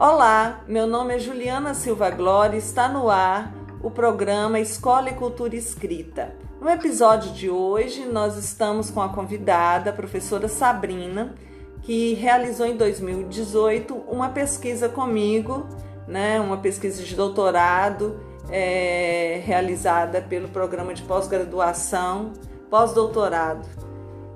Olá, meu nome é Juliana Silva Glória e está no ar o programa Escola e Cultura Escrita. No episódio de hoje, nós estamos com a convidada, a professora Sabrina, que realizou em 2018 uma pesquisa comigo, né, uma pesquisa de doutorado é, realizada pelo programa de pós-graduação, pós-doutorado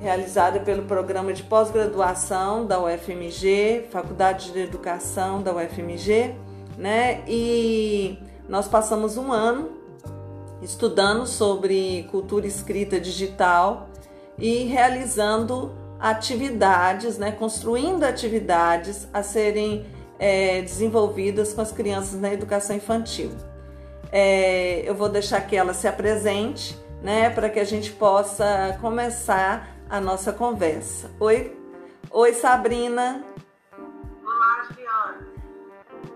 realizada pelo programa de pós-graduação da UFMG, Faculdade de Educação da UFMG, né? E nós passamos um ano estudando sobre cultura escrita digital e realizando atividades, né? Construindo atividades a serem é, desenvolvidas com as crianças na educação infantil. É, eu vou deixar que ela se apresente, né? Para que a gente possa começar a nossa conversa. Oi, oi Sabrina. Olá.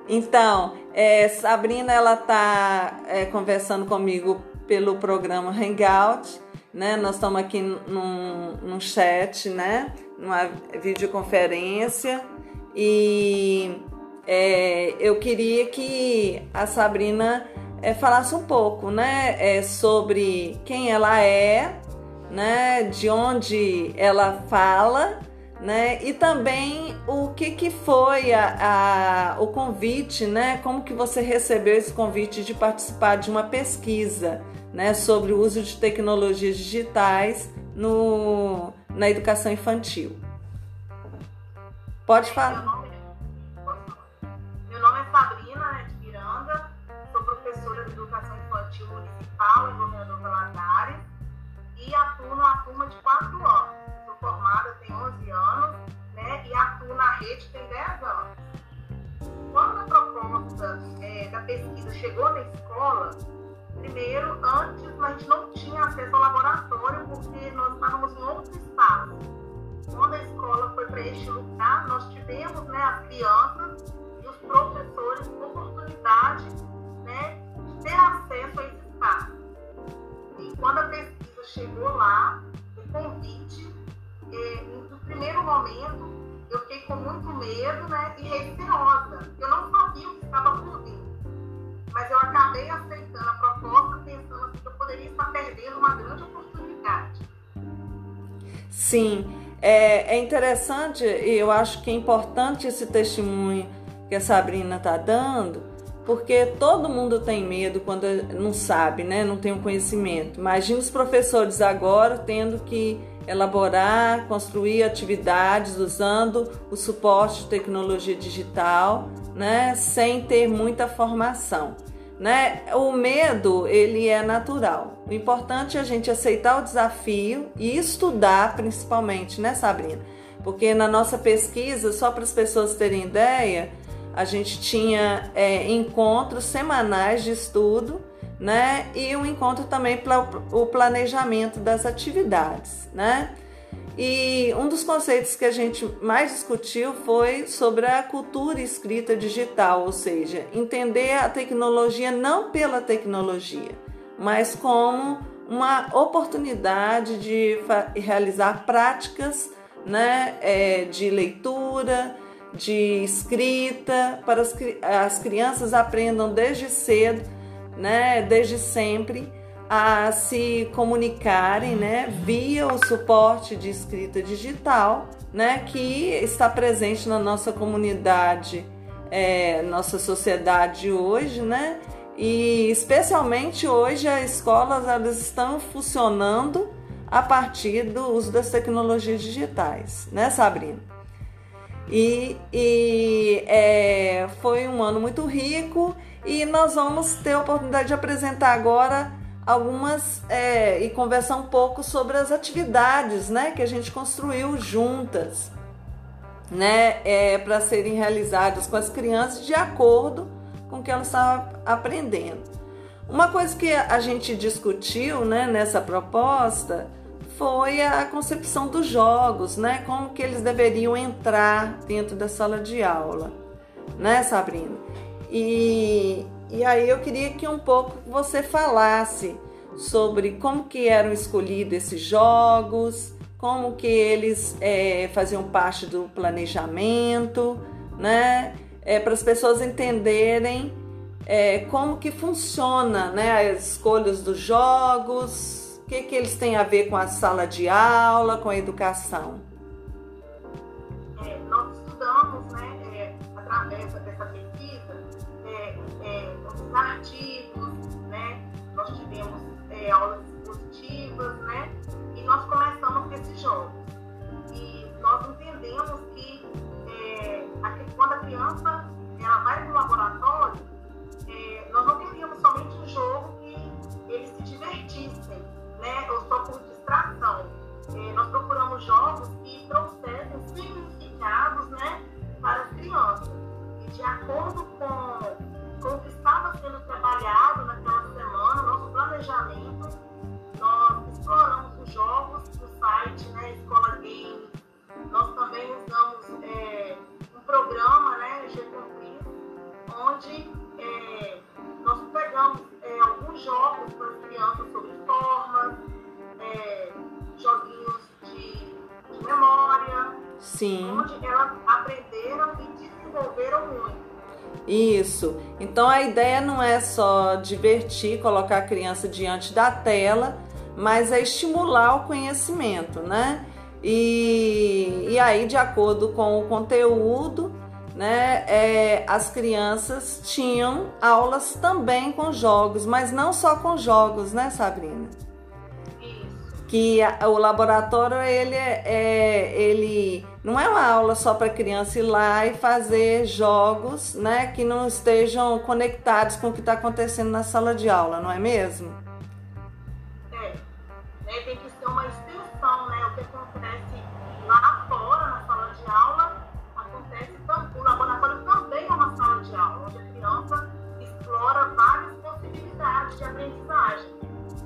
Então, é, Sabrina, ela está é, conversando comigo pelo programa Hangout, né? Nós estamos aqui num, num chat, né? Numa videoconferência e é, eu queria que a Sabrina é, falasse um pouco, né? É, sobre quem ela é, né, de onde ela fala, né, e também o que, que foi a, a, o convite, né, como que você recebeu esse convite de participar de uma pesquisa, né, sobre o uso de tecnologias digitais no, na educação infantil. Pode falar. Meu nome é Sabrina né, de Miranda, sou professora de educação infantil municipal em Governador atuo numa turma de 4 anos. Sou formada tem 11 anos né, e atuo na rede tem 10 anos. Quando a proposta é, da pesquisa chegou na escola, primeiro, antes a gente não tinha acesso ao laboratório porque nós estávamos em outro espaço. Quando a escola foi para este lugar, nós tivemos né, as crianças e os professores oportunidade né, de ter acesso a esse espaço. E quando a pesquisa chegou lá, o convite, é, no primeiro momento eu fiquei com muito medo né, e receosa. Eu não sabia o que estava por vir. Mas eu acabei aceitando a proposta pensando assim, que eu poderia estar perdendo uma grande oportunidade. Sim, é, é interessante e eu acho que é importante esse testemunho que a Sabrina está dando, porque todo mundo tem medo quando não sabe, né? Não tem o um conhecimento. Imagina os professores agora tendo que elaborar, construir atividades usando o suporte de tecnologia digital, né? Sem ter muita formação, né? O medo ele é natural. O importante é a gente aceitar o desafio e estudar, principalmente, né, Sabrina? Porque na nossa pesquisa, só para as pessoas terem ideia a gente tinha é, encontros semanais de estudo, né? E um encontro também para o planejamento das atividades, né? E um dos conceitos que a gente mais discutiu foi sobre a cultura escrita digital, ou seja, entender a tecnologia não pela tecnologia, mas como uma oportunidade de realizar práticas né, é, de leitura, de escrita, para as, as crianças aprendam desde cedo, né, desde sempre, a se comunicarem né, via o suporte de escrita digital, né, que está presente na nossa comunidade, é, nossa sociedade hoje, né, e especialmente hoje as escolas elas estão funcionando a partir do uso das tecnologias digitais, né, Sabrina? E, e é, foi um ano muito rico e nós vamos ter a oportunidade de apresentar agora algumas é, e conversar um pouco sobre as atividades né, que a gente construiu juntas né, é, para serem realizadas com as crianças de acordo com o que elas estavam aprendendo. Uma coisa que a gente discutiu né, nessa proposta foi a concepção dos jogos, né? Como que eles deveriam entrar dentro da sala de aula, né, Sabrina? E, e aí eu queria que um pouco você falasse sobre como que eram escolhidos esses jogos, como que eles é, faziam parte do planejamento, né? é, para as pessoas entenderem é, como que funciona né, as escolhas dos jogos, que, que eles têm a ver com a sala de aula, com a educação. É, nós estudamos, né, é, através dessa pesquisa, é, é, os artigos, né, nós tivemos é, aulas jogos que trouxessem significados, né? Para as crianças. E de acordo com, Então a ideia não é só divertir, colocar a criança diante da tela, mas é estimular o conhecimento, né? E, e aí, de acordo com o conteúdo, né, é, as crianças tinham aulas também com jogos, mas não só com jogos, né, Sabrina? Que a, o laboratório ele é, é, ele não é uma aula só para criança ir lá e fazer jogos, né, que não estejam conectados com o que está acontecendo na sala de aula, não é mesmo?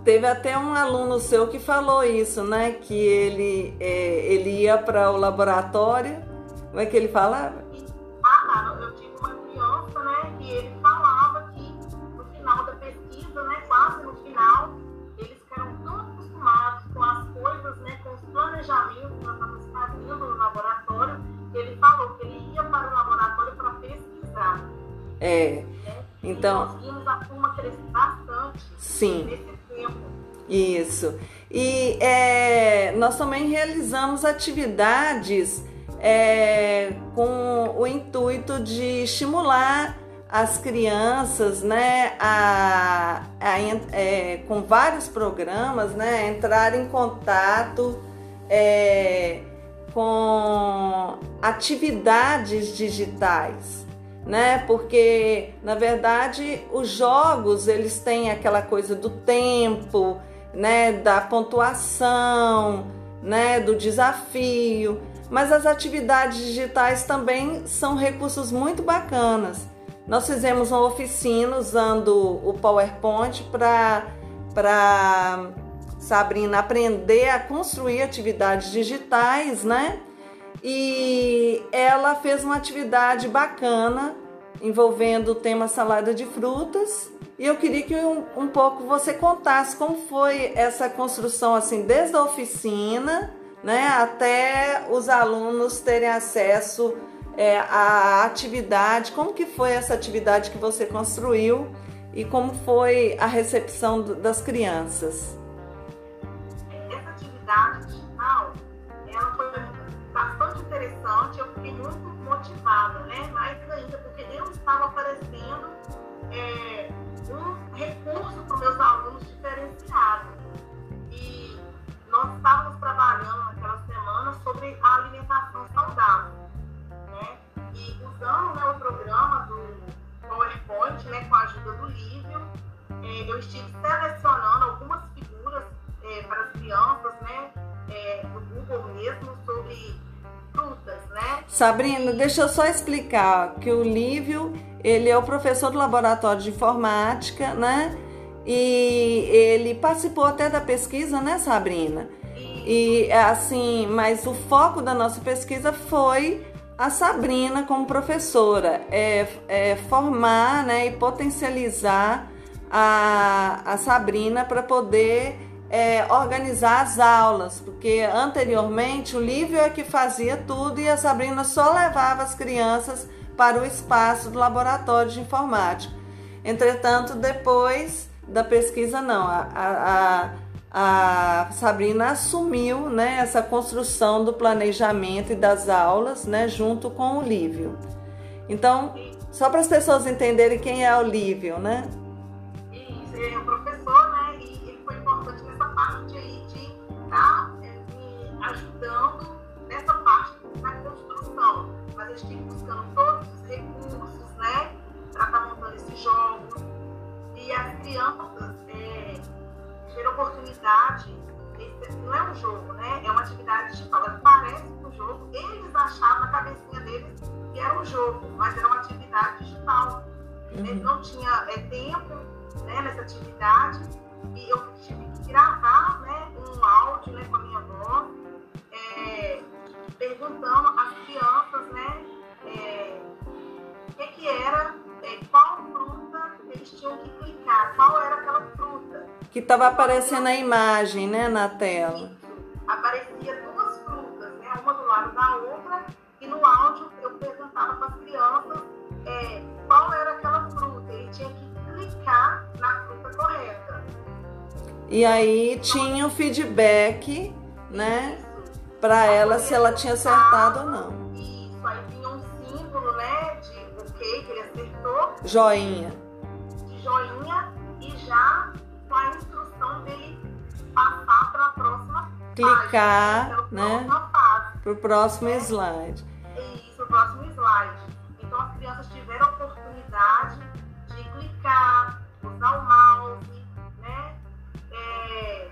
Teve até um aluno seu que falou isso, né? Que ele, é, ele ia para o laboratório. Como é que ele falava? Ah, tá. Eu tive uma criança, né? Que ele falava que no final da pesquisa, né? Quase no final, eles ficaram tão acostumados com as coisas, né? Com os planejamentos que nós estamos fazendo no laboratório, que ele falou que ele ia para o laboratório para pesquisar. É. Né? Então. E nós vimos a turma crescer bastante sim. Isso. E é, nós também realizamos atividades é, com o intuito de estimular as crianças, né, a, a é, com vários programas, né, entrar em contato é, com atividades digitais, né? Porque na verdade os jogos eles têm aquela coisa do tempo, né? Da pontuação, né? Do desafio, mas as atividades digitais também são recursos muito bacanas. Nós fizemos uma oficina usando o PowerPoint para para Sabrina aprender a construir atividades digitais, né? E ela fez uma atividade bacana envolvendo o tema salada de frutas. E eu queria que um, um pouco você contasse como foi essa construção, assim, desde a oficina, né, até os alunos terem acesso é, à atividade. Como que foi essa atividade que você construiu e como foi a recepção das crianças? atividade digital, foi bastante interessante, eu fiquei muito motivada, né? Mais ainda, porque eu estava oferecendo Sabrina, deixa eu só explicar que o Lívio, ele é o professor do laboratório de informática, né? E ele participou até da pesquisa, né, Sabrina? E assim, mas o foco da nossa pesquisa foi a Sabrina como professora, é, é formar né, e potencializar a, a Sabrina para poder é, organizar as aulas, porque anteriormente o Lívio é que fazia tudo e a Sabrina só levava as crianças para o espaço do laboratório de informática. Entretanto, depois da pesquisa, não, a, a, a Sabrina assumiu né, essa construção do planejamento e das aulas né, junto com o Lívio. Então, só para as pessoas entenderem quem é o Lívio, né? Isso, é o professor, Que estava aparecendo a imagem né, na tela. Aparecia duas frutas, né, uma do lado da outra, e no áudio eu perguntava para as crianças é, qual era aquela fruta. Ele tinha que clicar na fruta correta. E aí tinha o feedback, né? Para ela se ela tinha acertado ou não. Isso, aí vinha um símbolo, né? De ok, que ele acertou. Joinha. Clicar, página, né? Para o próximo slide. Isso, o próximo slide. Então as crianças tiveram a oportunidade de clicar, usar o mouse, né? É...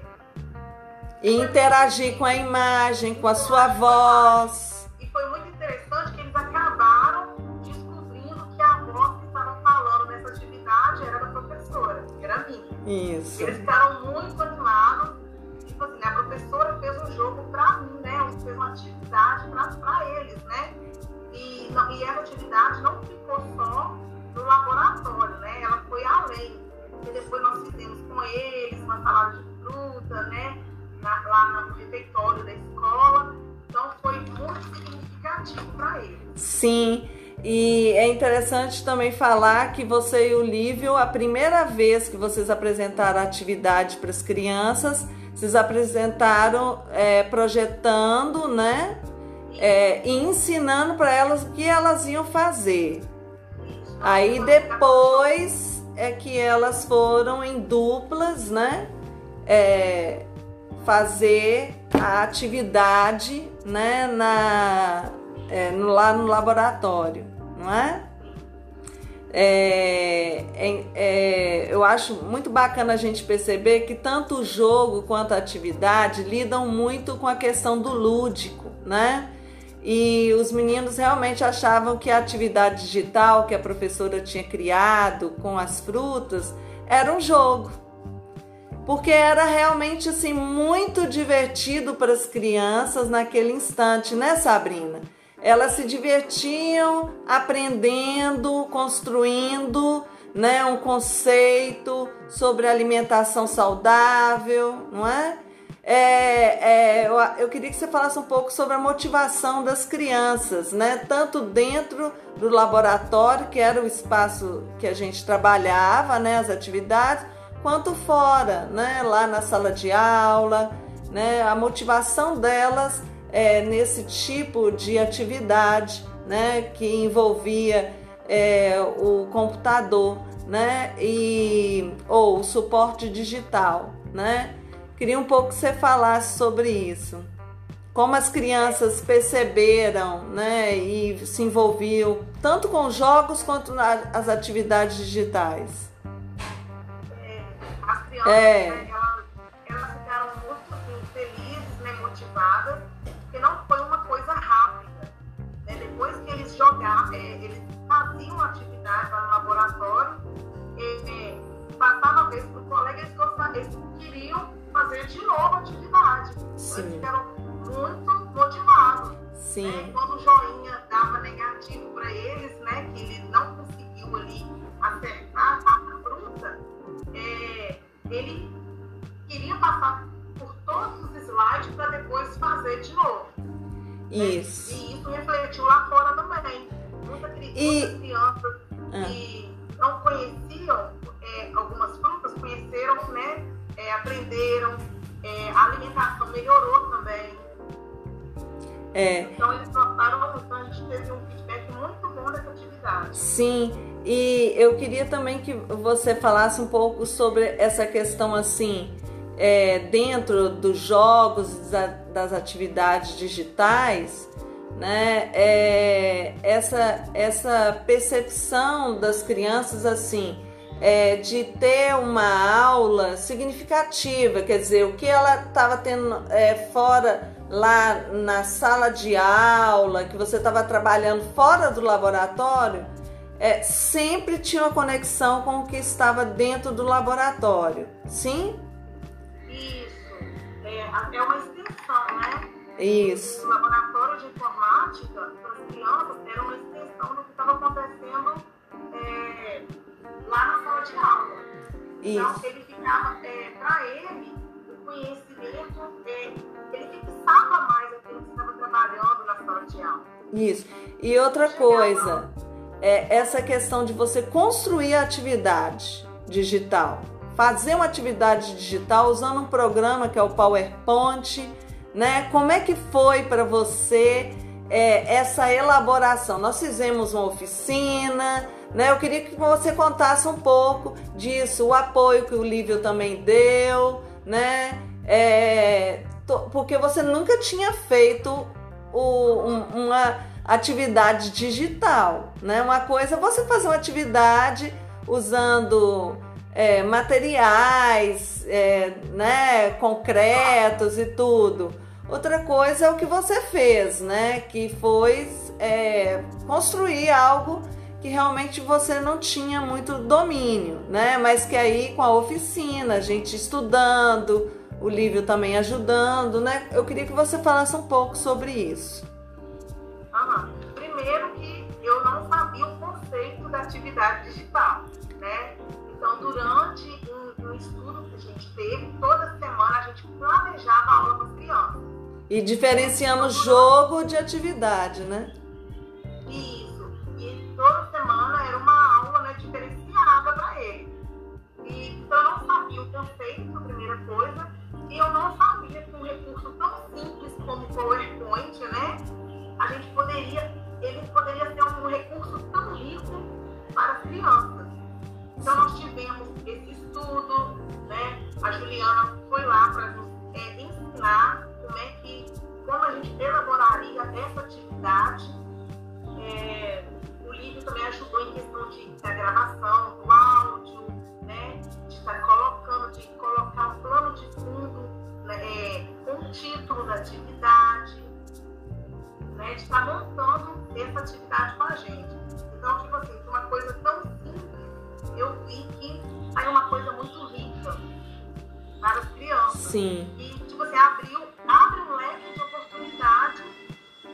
E interagir com a imagem, com a sua voz. E foi muito interessante que eles acabaram descobrindo que a voz que estavam falando nessa atividade era da professora, que era minha. Isso. Eles ficaram Sim. E é interessante também falar que você e o Lívio, a primeira vez que vocês apresentaram atividade para as crianças, vocês apresentaram é, projetando, né? É, e ensinando para elas o que elas iam fazer. Aí depois é que elas foram em duplas, né? É, fazer a atividade, né? Na, é, lá no laboratório, não é? É, é, é, eu acho muito bacana a gente perceber que tanto o jogo quanto a atividade lidam muito com a questão do lúdico, né? E os meninos realmente achavam que a atividade digital que a professora tinha criado com as frutas era um jogo. Porque era realmente assim muito divertido para as crianças naquele instante, né, Sabrina? Elas se divertiam aprendendo, construindo, né, um conceito sobre alimentação saudável, não é? É, é, eu, eu, queria que você falasse um pouco sobre a motivação das crianças, né? Tanto dentro do laboratório, que era o espaço que a gente trabalhava, né? As atividades, quanto fora, né? Lá na sala de aula, né? A motivação delas é, nesse tipo de atividade, né? Que envolvia é, o computador, né? E ou o suporte digital, né? Queria um pouco que você falasse sobre isso. Como as crianças perceberam né, e se envolviam tanto com jogos quanto nas atividades digitais. É, as crianças, é. Atividade lá no laboratório, é, é passava a vez para o colega, eles, gostavam, eles queriam fazer de novo a atividade. Sim. Eles ficaram muito motivados. Sim. Né? Quando o joinha dava negativo para eles, né, que ele não conseguiu ali acertar a fruta, é, ele queria passar por todos os slides para depois fazer de novo. Isso. Né? E isso refletiu lá fora Muitas e... crianças ah. que não conheciam é, algumas frutas, conheceram, né? É, aprenderam, é, a alimentação melhorou também. É. Então eles notaram, então a gente teve um feedback muito bom dessa atividade. Sim, e eu queria também que você falasse um pouco sobre essa questão assim, é, dentro dos jogos, das atividades digitais, né? É, essa, essa percepção das crianças assim é, de ter uma aula significativa, quer dizer, o que ela estava tendo é, fora lá na sala de aula, que você estava trabalhando fora do laboratório, é, sempre tinha uma conexão com o que estava dentro do laboratório. Sim? Isso. É, é uma extensão, né? Isso. O laboratório de informática para as crianças era uma extensão do que estava acontecendo é, lá na sala de aula. Isso. Então, ele ficava, é, para ele, o conhecimento, é, ele fixava mais aquilo que estava trabalhando na sala de aula. Isso. E outra coisa, é essa questão de você construir a atividade digital. Fazer uma atividade digital usando um programa que é o PowerPoint, né? Como é que foi para você é, essa elaboração? Nós fizemos uma oficina, né? Eu queria que você contasse um pouco disso, o apoio que o Lívio também deu, né? É, porque você nunca tinha feito o, um, uma atividade digital, né? Uma coisa é você fazer uma atividade usando é, materiais, é, né, concretos e tudo. Outra coisa é o que você fez, né? Que foi é, construir algo que realmente você não tinha muito domínio, né? Mas que aí com a oficina, a gente estudando, o Lívio também ajudando, né? Eu queria que você falasse um pouco sobre isso. Primeiro que eu não sabia o conceito da atividade digital, né? Então, durante estudo que a gente teve, toda semana a gente planejava a aula para as crianças. E diferenciamos jogo de atividade, né? Isso. E toda semana era uma né, de estar tá montando essa atividade com a gente. Então, tipo assim, uma coisa tão simples, eu vi que aí uma coisa muito rica para as crianças. Sim. E, tipo assim, abriu abre um leque de oportunidade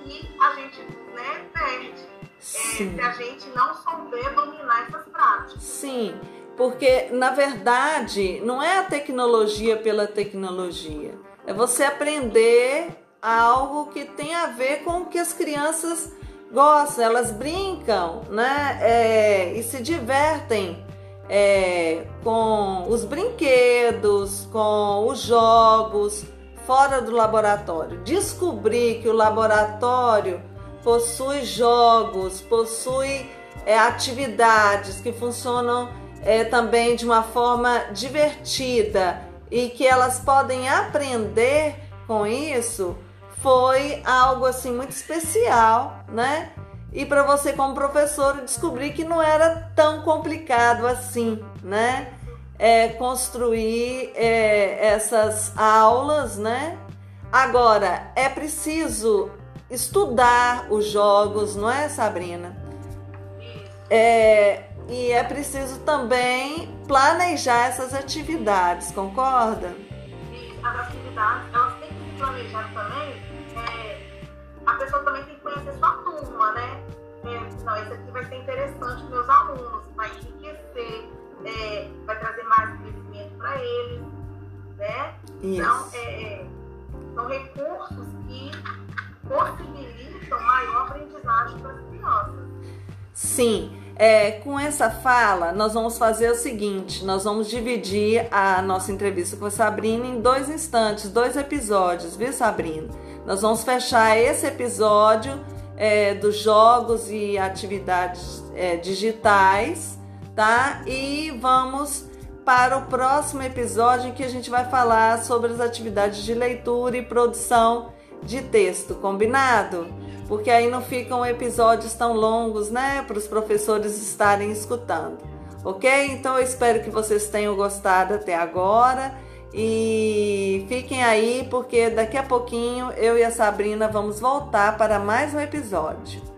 e a gente né, perde é, se a gente não souber dominar essas práticas. Sim, porque na verdade não é a tecnologia pela tecnologia, é você aprender algo que tem a ver com o que as crianças gostam, elas brincam, né? É, e se divertem é, com os brinquedos, com os jogos fora do laboratório. Descobrir que o laboratório possui jogos, possui é, atividades que funcionam é, também de uma forma divertida e que elas podem aprender com isso foi algo assim muito especial, né? E para você como professor descobrir que não era tão complicado assim, né? é, construir é, essas aulas, né? Agora, é preciso estudar os jogos, não é, Sabrina? É, e é preciso também planejar essas atividades, concorda? As atividades, elas têm que se planejar também. A pessoa também tem que conhecer sua turma, né? É, não, isso aqui vai ser interessante para meus alunos, vai enriquecer é, vai trazer mais crescimento para eles, né? Isso. Então, é, são recursos que possibilitam maior aprendizagem para as crianças. Sim. É, com essa fala, nós vamos fazer o seguinte: nós vamos dividir a nossa entrevista com a Sabrina em dois instantes, dois episódios, viu, Sabrina? Nós vamos fechar esse episódio é, dos jogos e atividades é, digitais, tá? E vamos para o próximo episódio em que a gente vai falar sobre as atividades de leitura e produção de texto, combinado? Porque aí não ficam episódios tão longos, né, para os professores estarem escutando. Ok? Então eu espero que vocês tenham gostado até agora e fiquem aí porque daqui a pouquinho eu e a Sabrina vamos voltar para mais um episódio.